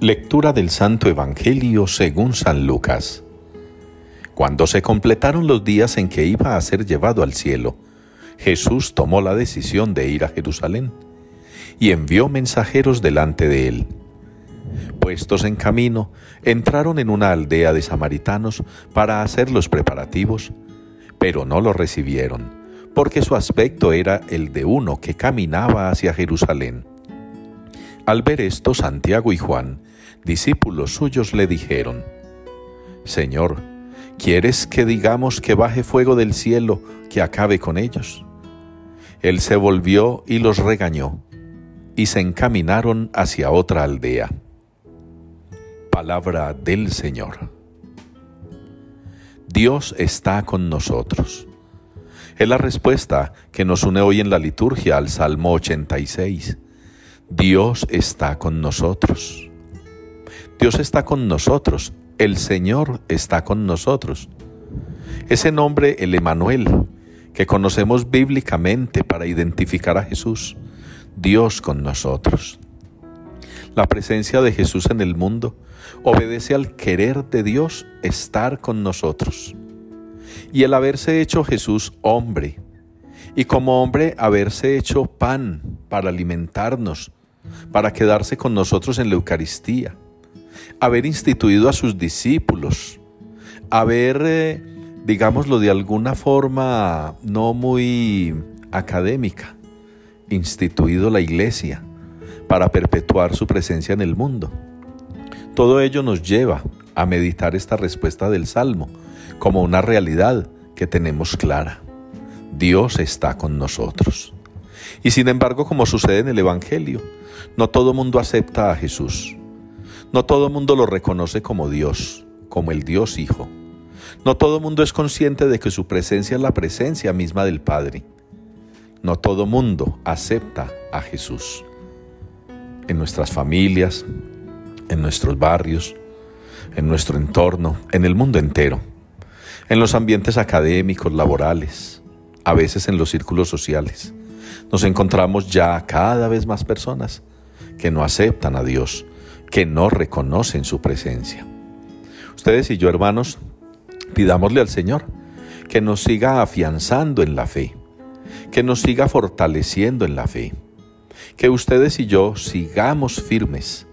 Lectura del Santo Evangelio según San Lucas. Cuando se completaron los días en que iba a ser llevado al cielo, Jesús tomó la decisión de ir a Jerusalén y envió mensajeros delante de él. Puestos en camino, entraron en una aldea de samaritanos para hacer los preparativos, pero no lo recibieron, porque su aspecto era el de uno que caminaba hacia Jerusalén. Al ver esto, Santiago y Juan, discípulos suyos, le dijeron, Señor, ¿quieres que digamos que baje fuego del cielo que acabe con ellos? Él se volvió y los regañó, y se encaminaron hacia otra aldea. Palabra del Señor. Dios está con nosotros. Es la respuesta que nos une hoy en la liturgia al Salmo 86 Dios está con nosotros. Dios está con nosotros. El Señor está con nosotros. Ese nombre, el Emanuel, que conocemos bíblicamente para identificar a Jesús, Dios con nosotros. La presencia de Jesús en el mundo obedece al querer de Dios estar con nosotros. Y el haberse hecho Jesús hombre, y como hombre haberse hecho pan para alimentarnos, para quedarse con nosotros en la Eucaristía, haber instituido a sus discípulos, haber, eh, digámoslo de alguna forma no muy académica, instituido la iglesia para perpetuar su presencia en el mundo. Todo ello nos lleva a meditar esta respuesta del Salmo como una realidad que tenemos clara. Dios está con nosotros. Y sin embargo, como sucede en el Evangelio, no todo mundo acepta a Jesús. No todo mundo lo reconoce como Dios, como el Dios Hijo. No todo mundo es consciente de que su presencia es la presencia misma del Padre. No todo mundo acepta a Jesús. En nuestras familias, en nuestros barrios, en nuestro entorno, en el mundo entero, en los ambientes académicos, laborales, a veces en los círculos sociales nos encontramos ya cada vez más personas que no aceptan a Dios, que no reconocen su presencia. Ustedes y yo, hermanos, pidámosle al Señor que nos siga afianzando en la fe, que nos siga fortaleciendo en la fe, que ustedes y yo sigamos firmes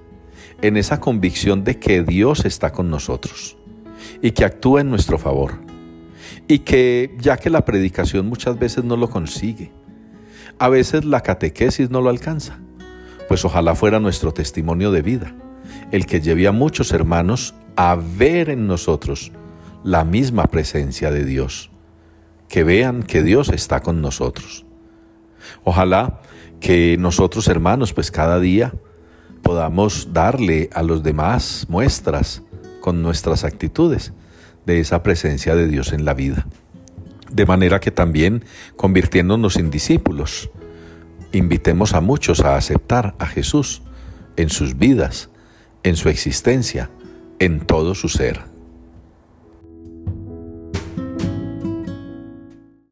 en esa convicción de que Dios está con nosotros y que actúa en nuestro favor, y que ya que la predicación muchas veces no lo consigue, a veces la catequesis no lo alcanza, pues ojalá fuera nuestro testimonio de vida, el que lleve a muchos hermanos a ver en nosotros la misma presencia de Dios, que vean que Dios está con nosotros. Ojalá que nosotros hermanos, pues cada día podamos darle a los demás muestras con nuestras actitudes de esa presencia de Dios en la vida de manera que también, convirtiéndonos en discípulos, invitemos a muchos a aceptar a Jesús en sus vidas, en su existencia, en todo su ser.